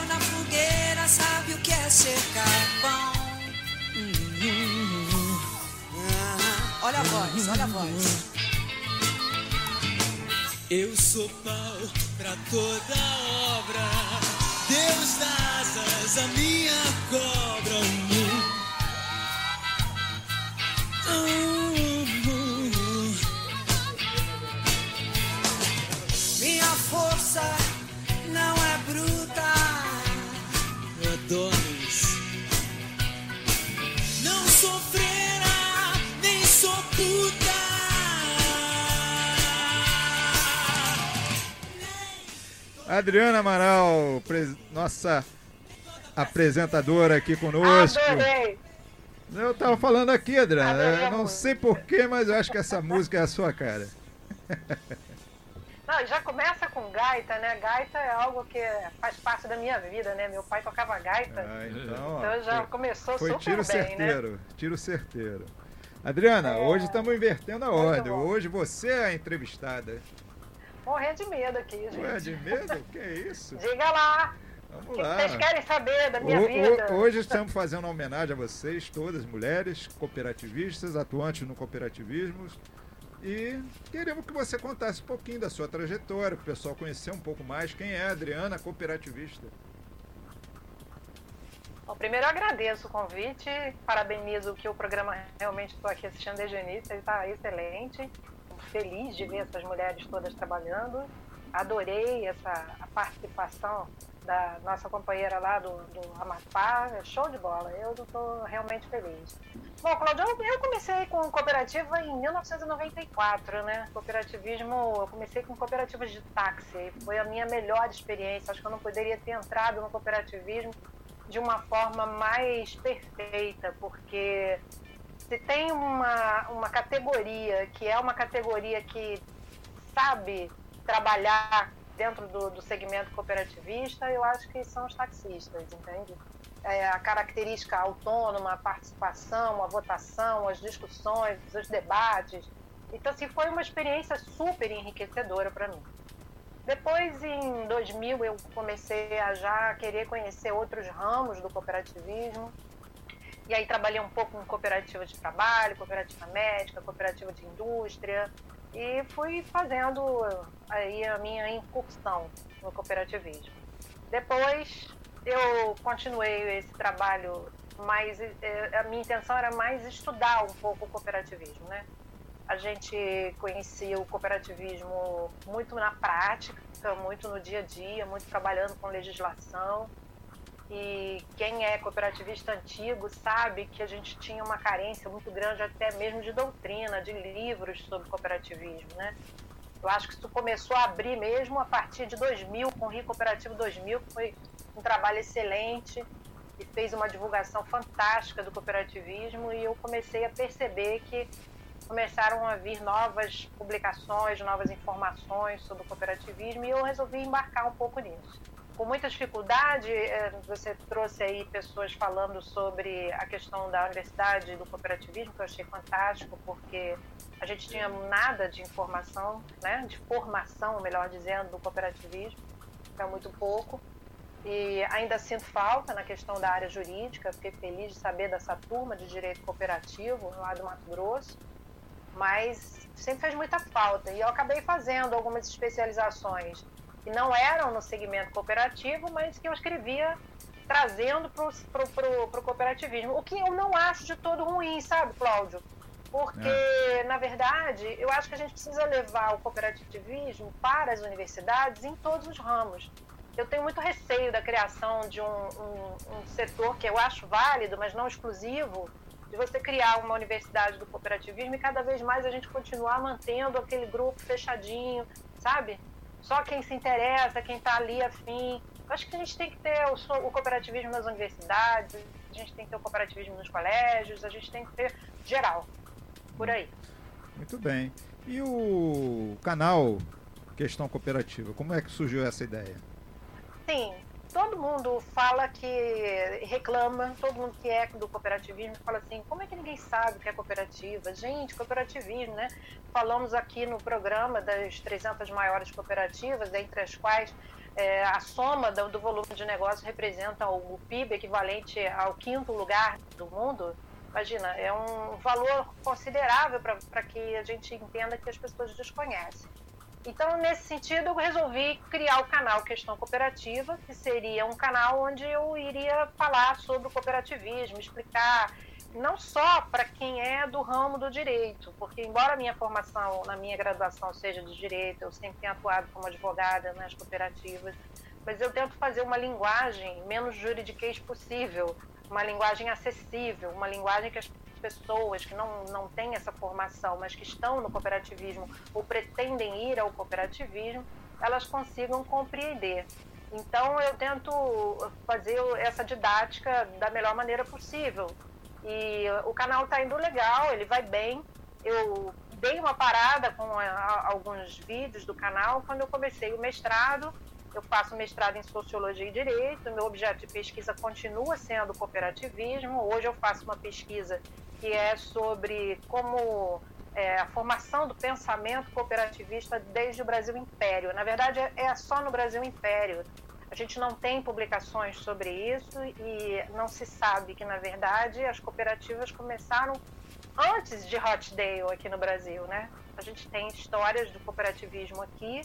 Morreu na fogueira sabe o que é ser carvão. Ah, olha a voz, olha a voz. Eu sou pau pra toda obra. Deus dá asas à minha cobra. Minha força Adriana Amaral, pres- nossa apresentadora aqui conosco. Adorei. Eu tava falando aqui, Adriana, eu não sei porquê, mas eu acho que essa música é a sua cara. Não, já começa com gaita, né? Gaita é algo que faz parte da minha vida, né? Meu pai tocava gaita. Ah, então, ó, então já foi- começou foi super tiro bem, certeiro, tiro certeiro. Adriana, É, hoje estamos invertendo a ordem. Hoje você é a entrevistada. Morrendo de medo aqui, gente. Ué, de medo? que isso? Diga lá, o Vamos que lá. vocês querem saber da minha ho- vida? hoje estamos fazendo uma homenagem a vocês, todas mulheres, cooperativistas, atuantes no cooperativismo. E queremos que você contasse um pouquinho da sua trajetória, para o pessoal conhecer um pouco mais quem é a Adriana, cooperativista. Bom, primeiro eu agradeço o convite, parabenizo que o programa realmente estou aqui assistindo desde o início, ele está excelente. Feliz de ver essas mulheres todas trabalhando. Adorei essa a participação da nossa companheira lá do, do Amapá, é show de bola. Eu estou realmente feliz. Bom, Claudio, eu comecei com cooperativa em 1994, né? Cooperativismo, eu comecei com cooperativas de táxi. Foi a minha melhor experiência. Acho que eu não poderia ter entrado no cooperativismo de uma forma mais perfeita, porque se tem uma, uma categoria que é uma categoria que sabe trabalhar dentro do, do segmento cooperativista, eu acho que são os taxistas, entende? É, a característica autônoma, a participação, a votação, as discussões, os debates. Então, assim, foi uma experiência super enriquecedora para mim. Depois, em 2000, eu comecei a já querer conhecer outros ramos do cooperativismo. E aí trabalhei um pouco com cooperativa de trabalho, cooperativa médica, cooperativa de indústria. E fui fazendo aí a minha incursão no cooperativismo. Depois, eu continuei esse trabalho, mas eh, a minha intenção era mais estudar um pouco o cooperativismo, né? A gente conhecia o cooperativismo muito na prática, muito no dia a dia, muito trabalhando com legislação. E quem é cooperativista antigo sabe que a gente tinha uma carência muito grande até mesmo de doutrina, de livros sobre cooperativismo, né? Eu acho que isso começou a abrir mesmo a partir de 2000, com o Rio Cooperativo 2000, que foi um trabalho excelente e fez uma divulgação fantástica do cooperativismo e eu comecei a perceber que começaram a vir novas publicações, novas informações sobre o cooperativismo e eu resolvi embarcar um pouco nisso. Com muita dificuldade, eh, você trouxe aí pessoas falando sobre a questão da universidade do cooperativismo, que eu achei fantástico, porque a gente tinha nada de informação, né, de formação, melhor dizendo, do cooperativismo, é muito pouco. E ainda sinto falta na questão da área jurídica, fiquei feliz de saber dessa turma de direito cooperativo lá do Mato Grosso, mas sempre fez muita falta. E eu acabei fazendo algumas especializações que não eram no segmento cooperativo, mas que eu escrevia trazendo para o cooperativismo. O que eu não acho de todo ruim, sabe, Cláudio? Porque, na verdade, eu acho que a gente precisa levar o cooperativismo para as universidades em todos os ramos. Eu tenho muito receio da criação de um, um, um setor que eu acho válido, mas não exclusivo, de você criar uma universidade do cooperativismo e cada vez mais a gente continuar mantendo aquele grupo fechadinho, sabe? Só quem se interessa, quem está ali afim. Eu acho que a gente tem que ter o, o cooperativismo nas universidades, a gente tem que ter o cooperativismo nos colégios, a gente tem que ter geral, por aí. Muito bem. E o canal Questão Cooperativa, como é que surgiu essa ideia? Sim, todo mundo fala que reclama, todo mundo que é do cooperativismo fala assim, como é que ninguém sabe o que é cooperativa? Gente, cooperativismo, né? Falamos aqui no programa das 300 maiores cooperativas, dentre as quais é, a soma do, do, volume de negócio representa o, o PIB equivalente ao quinto lugar do mundo. Imagina, é um valor considerável para que a gente entenda que as pessoas desconhecem. Então, nesse sentido, eu resolvi criar o canal Questão Cooperativa, que seria um canal onde eu iria falar sobre o cooperativismo, explicar não só para quem é do ramo do direito, porque embora a minha formação na minha graduação seja de direito, eu sempre tenho atuado como advogada nas cooperativas, mas eu tento fazer uma linguagem menos juridiquês possível, uma linguagem acessível, uma linguagem que as pessoas que não, não têm essa formação, mas que estão no cooperativismo ou pretendem ir ao cooperativismo, elas consigam compreender. Então, eu tento fazer essa didática da melhor maneira possível. E o canal está indo legal, ele vai bem. Eu dei uma parada com alguns vídeos do canal quando eu comecei o mestrado. Eu faço mestrado em Sociologia e Direito. Meu objeto de pesquisa continua sendo cooperativismo. Hoje eu faço uma pesquisa que é sobre como é, a formação do pensamento cooperativista desde o Brasil Império. Na verdade, é só no Brasil Império. A gente não tem publicações sobre isso e não se sabe que, na verdade, as cooperativas começaram antes de Rochdale aqui no Brasil, né? A gente tem histórias do cooperativismo aqui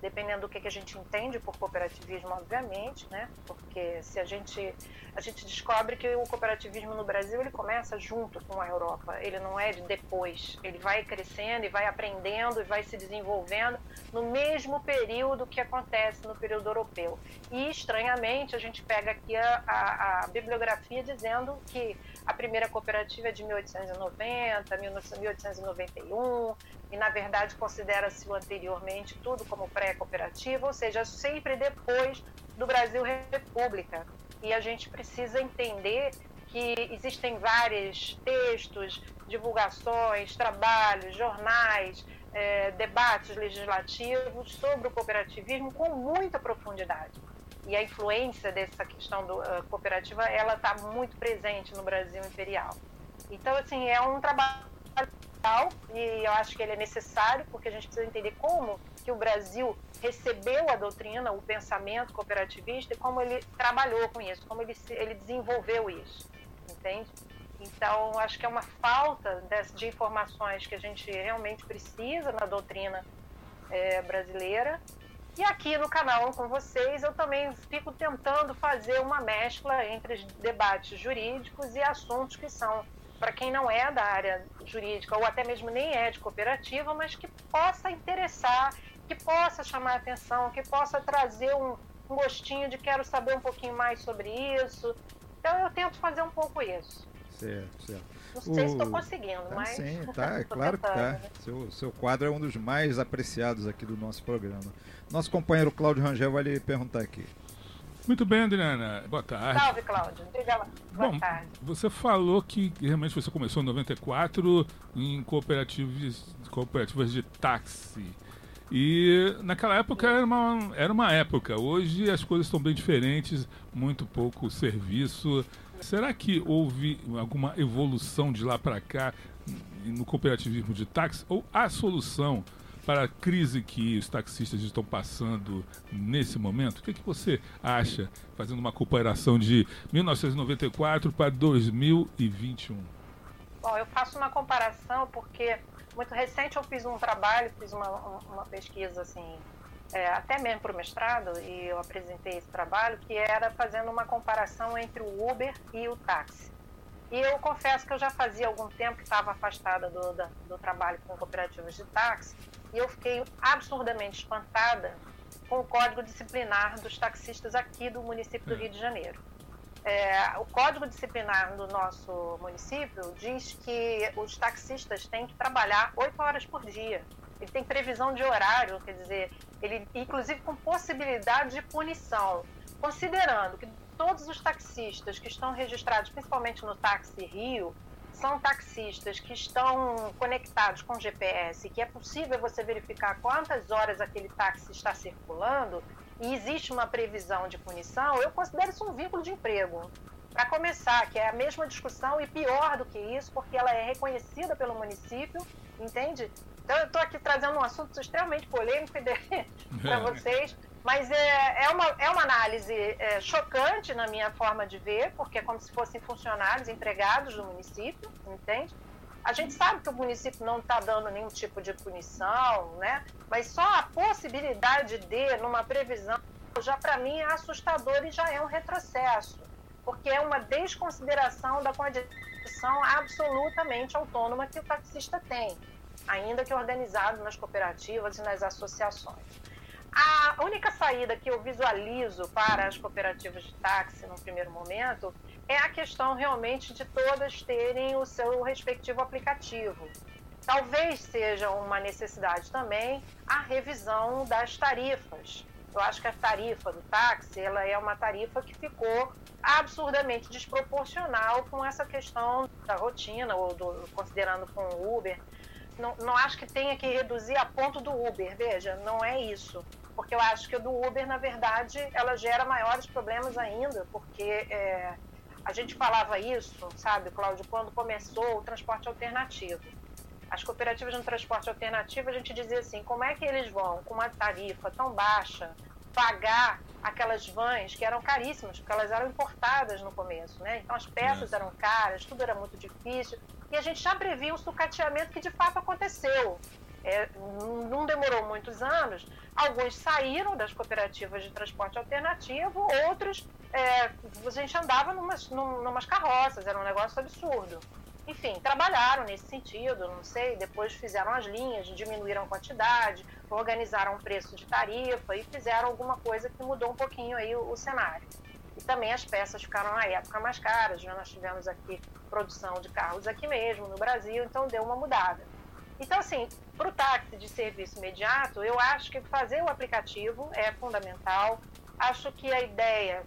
dependendo do que, a gente entende por cooperativismo, obviamente, né? Porque se a gente a gente descobre que o cooperativismo no Brasil ele começa junto com a Europa, ele não é de depois, ele vai crescendo e vai aprendendo e vai se desenvolvendo no mesmo período que acontece no período europeu. E estranhamente a gente pega aqui a, a, a bibliografia dizendo que a primeira cooperativa é de 1890, 1891, e na verdade considera-se anteriormente tudo como pré-cooperativa, ou seja, sempre depois do Brasil República. E a gente precisa entender que existem vários textos, divulgações, trabalhos, jornais, é, debates legislativos sobre o cooperativismo com muita profundidade. E a influência dessa questão do, uh, cooperativa, ela está muito presente no Brasil imperial. Então, assim, é um trabalho e eu acho que ele é necessário porque a gente precisa entender como que o Brasil recebeu a doutrina, o pensamento cooperativista e como ele trabalhou com isso, como ele, ele desenvolveu isso, entende? Então, acho que é uma falta de, informações que a gente realmente precisa na doutrina é, brasileira. E aqui no canal com vocês, eu também fico tentando fazer uma mescla entre debates jurídicos e assuntos que são para quem não é da área jurídica ou até mesmo nem é de cooperativa, mas que possa interessar, que possa chamar atenção, que possa trazer um, um gostinho de quero saber um pouquinho mais sobre isso. Então eu tento fazer um pouco isso. Certo, certo. Não sei o... se estou conseguindo, tá, mas. Sim, tá, é claro que tá. Seu, seu quadro é um dos mais apreciados aqui do nosso programa. Nosso companheiro Cláudio Rangel vai lhe perguntar aqui. Muito bem, Adriana. Boa tarde. Salve, Cláudio. Boa Bom, tarde. Você falou que realmente você começou em 94 em cooperativas, cooperativas de táxi. E naquela época era uma, era uma época. Hoje as coisas estão bem diferentes, muito pouco serviço. Será que houve alguma evolução de lá para cá no cooperativismo de táxi? Ou a solução para a crise que os taxistas estão passando nesse momento? O que, é que você acha, fazendo uma comparação de 1994 para 2021? Bom, eu faço uma comparação porque muito recente eu fiz um trabalho, fiz uma, uma pesquisa assim, é, até mesmo para o mestrado, e eu apresentei esse trabalho, que era fazendo uma comparação entre o Uber e o táxi. E eu confesso que eu já fazia algum tempo que estava afastada do, do, do trabalho com cooperativas de táxi, e eu fiquei absurdamente espantada com o código disciplinar dos taxistas aqui do município do Rio de Janeiro. É, o código disciplinar do nosso município diz que os taxistas têm que trabalhar oito horas por dia. Ele tem previsão de horário, quer dizer, ele inclusive com possibilidade de punição, considerando que todos os taxistas que estão registrados, principalmente no Táxi Rio, são taxistas que estão conectados com GPS, que é possível você verificar quantas horas aquele táxi está circulando e existe uma previsão de punição, eu considero isso um vínculo de emprego. Para começar, que é a mesma discussão e pior do que isso, porque ela é reconhecida pelo município, entende? Então, eu estou aqui trazendo um assunto extremamente polêmico para vocês, mas é, é, uma, é uma análise é, chocante na minha forma de ver, porque é como se fossem funcionários empregados do município, entende? A gente sabe que o município não está dando nenhum tipo de punição, né? Mas só a possibilidade de, numa previsão, já para mim é assustador e já é um retrocesso, porque é uma desconsideração da condição absolutamente autônoma que o taxista tem ainda que organizado nas cooperativas e nas associações. A única saída que eu visualizo para as cooperativas de táxi no primeiro momento é a questão realmente de todas terem o seu respectivo aplicativo. Talvez seja uma necessidade também a revisão das tarifas. Eu acho que a tarifa do táxi ela é uma tarifa que ficou absurdamente desproporcional com essa questão da rotina, ou do, considerando com o Uber, não, não acho que tenha que reduzir a ponto do Uber, veja, não é isso. Porque eu acho que o do Uber, na verdade, ela gera maiores problemas ainda, porque é, a gente falava isso, sabe, Cláudio, quando começou o transporte alternativo. As cooperativas de transporte alternativo, a gente dizia assim, como é que eles vão, com uma tarifa tão baixa, pagar aquelas vans que eram caríssimas, porque elas eram importadas no começo, né? Então as peças eram caras, tudo era muito difícil. E a gente já previa um sucateamento que de fato aconteceu. É, não demorou muitos anos. Alguns saíram das cooperativas de transporte alternativo, outros é, a gente andava numas, numas carroças, era um negócio absurdo. Enfim, trabalharam nesse sentido, não sei, depois fizeram as linhas, diminuíram a quantidade, organizaram o preço de tarifa e fizeram alguma coisa que mudou um pouquinho aí o, o cenário. E também as peças ficaram na época mais caras, né? nós tivemos aqui produção de carros aqui mesmo, no Brasil, então deu uma mudada. Então, assim, para o táxi de serviço imediato, eu acho que fazer o aplicativo é fundamental. Acho que a ideia,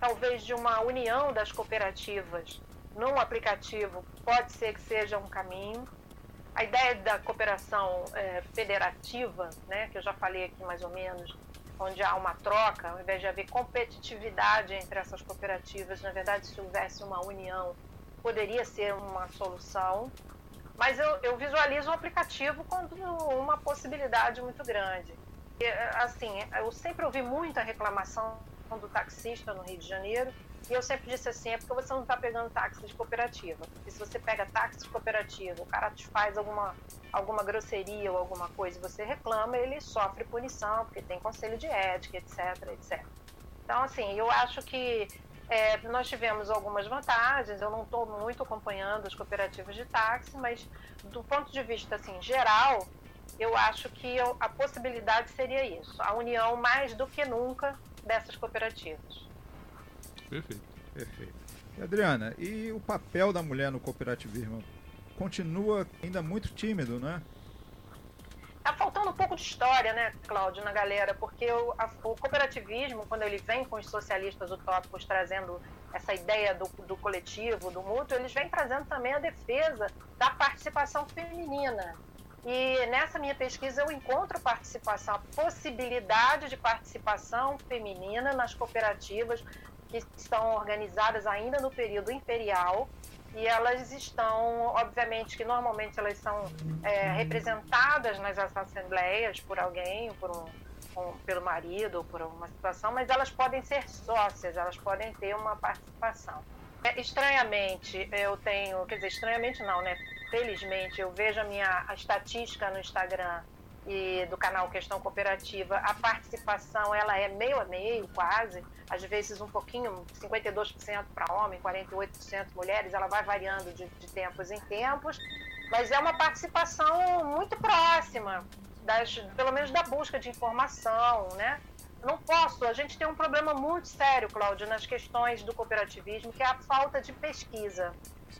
talvez, de uma união das cooperativas num aplicativo pode ser que seja um caminho. A ideia da cooperação é, federativa, né, que eu já falei aqui mais ou menos, onde há uma troca, ao invés de haver competitividade entre essas cooperativas, na verdade, se houvesse uma união, poderia ser uma solução. Mas eu, eu visualizo o aplicativo como uma possibilidade muito grande. E, assim, eu sempre ouvi muita reclamação do taxista no Rio de Janeiro, e eu sempre disse assim, é porque você não está pegando táxi de cooperativa. Porque se você pega táxi de cooperativa, o cara te faz alguma, alguma grosseria ou alguma coisa você reclama, ele sofre punição, porque tem conselho de ética, etc, etc. Então, assim, eu acho que é, nós tivemos algumas vantagens, eu não estou muito acompanhando as cooperativas de táxi, mas do ponto de vista assim, geral, eu acho que eu, a possibilidade seria isso, a união mais do que nunca dessas cooperativas. Perfeito. Perfeito. E Adriana, e o papel da mulher no cooperativismo continua ainda muito tímido, né? Tá faltando um pouco de história, né, Cláudio, na galera, porque o, a, o cooperativismo, quando ele vem com os socialistas utópicos trazendo essa ideia do, do coletivo, do mútuo, eles vêm trazendo também a defesa da participação feminina. E nessa minha pesquisa eu encontro participação, a possibilidade de participação feminina nas cooperativas, que estão organizadas ainda no período imperial e elas estão, obviamente, que normalmente elas são é, representadas nas assembleias por alguém, por um, um, pelo marido, por uma situação, mas elas podem ser sócias, elas podem ter uma participação. É, estranhamente, eu tenho, quer dizer, estranhamente não, né? Felizmente, eu vejo a minha a estatística no Instagram e do canal Questão Cooperativa, a participação ela é meio a meio, quase, às vezes um pouquinho, 52% para homem, 48% mulheres, ela vai variando de, de, tempos em tempos, mas é uma participação muito próxima, das, pelo menos da busca de informação, né? Não posso, a gente tem um problema muito sério, Cláudio, nas questões do cooperativismo, que é a falta de pesquisa.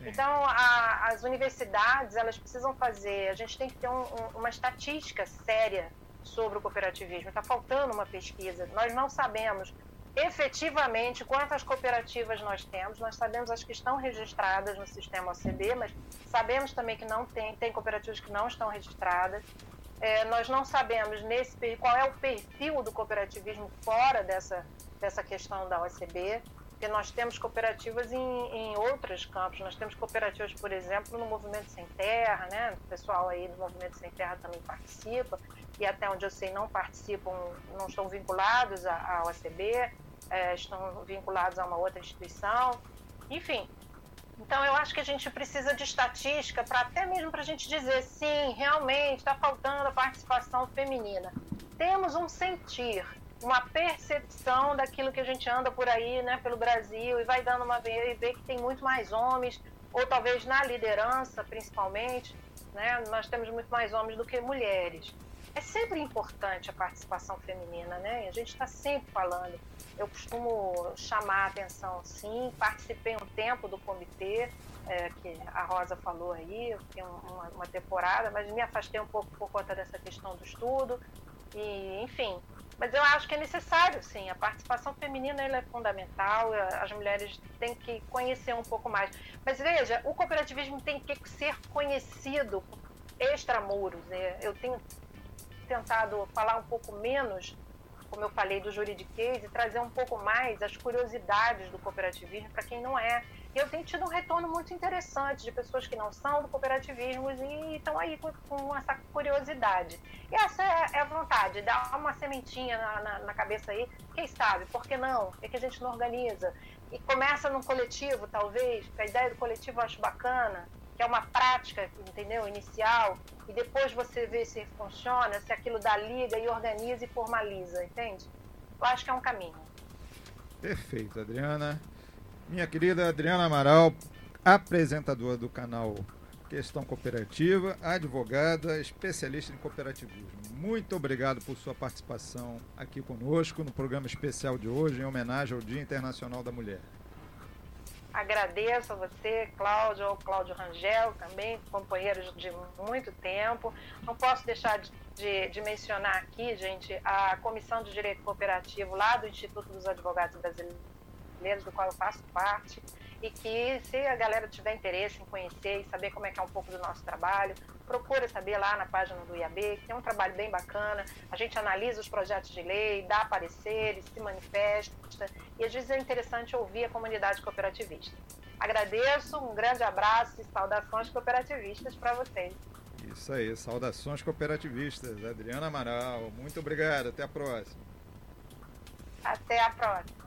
Então, a- as universidades, elas precisam fazer, a gente tem que ter um- um- uma estatística séria sobre o cooperativismo. Está faltando uma pesquisa. Nós não sabemos efetivamente quantas cooperativas nós temos. Nós sabemos as que estão registradas no sistema OCB, mas sabemos também que não tem, tem cooperativas que não estão registradas. É, nós não sabemos nesse qual é o perfil do cooperativismo fora dessa, dessa questão da OCB, porque nós temos cooperativas em, em outros campos. Nós temos cooperativas, por exemplo, no Movimento Sem Terra, né? O pessoal aí do Movimento Sem Terra também participa, e até onde eu sei não participam, não estão vinculados à, OCB, é, estão vinculados a uma outra instituição. Enfim, então, eu acho que a gente precisa de estatística para até mesmo para a gente dizer, sim, realmente está faltando a participação feminina. Temos um sentir, uma percepção daquilo que a gente anda por aí, né, pelo Brasil, e vai dando uma e vê que tem muito mais homens, ou talvez na liderança, principalmente, né, nós temos muito mais homens do que mulheres. É sempre importante a participação feminina, né? A gente está sempre falando. Eu costumo chamar a atenção, sim. Participei um tempo do comitê, é, que a Rosa falou aí, eu fiquei um- uma, uma temporada, mas me afastei um pouco por conta dessa questão do estudo. E, enfim, mas eu acho que é necessário, sim. A participação feminina é fundamental. As mulheres têm que conhecer um pouco mais. Mas veja, o cooperativismo tem que ser conhecido extramuros. Né? Eu tenho tentado falar um pouco menos, como eu falei, do juridiquês e trazer um pouco mais as curiosidades do cooperativismo para quem não é. E eu tenho tido um retorno muito interessante de pessoas que não são do cooperativismo e estão aí com, com essa curiosidade. E essa é, é a vontade, dar uma sementinha na, na, na cabeça aí, quem sabe, por que não? É que a gente não organiza. E começa num coletivo, talvez, a ideia do coletivo eu acho bacana, que é uma prática, entendeu? Inicial, e depois você vê se funciona, se aquilo dá liga e organiza e formaliza, entende? Eu acho que é um caminho. Perfeito, Adriana. Minha querida Adriana Amaral, apresentadora do canal Questão Cooperativa, advogada, especialista em cooperativismo. Muito obrigado por sua participação aqui conosco no programa especial de hoje, em homenagem ao Dia Internacional da Mulher. Agradeço a você, Cláudio, ao Cláudio Rangel, também companheiros de muito tempo. Não posso deixar de, de, de mencionar aqui, gente, a Comissão de Direito Cooperativo lá do Instituto dos Advogados Brasileiros, do qual eu faço parte, e que se a galera tiver interesse em conhecer e saber como é que é um pouco do nosso trabalho, procura saber lá na página do IAB, que tem um trabalho bem bacana. A gente analisa os projetos de lei, dá pareceres, se manifesta, e às vezes é interessante ouvir a comunidade cooperativista. Agradeço, um grande abraço e saudações cooperativistas para vocês. Isso aí, saudações cooperativistas. Adriana Amaral, muito obrigado, até a próxima. Até a próxima.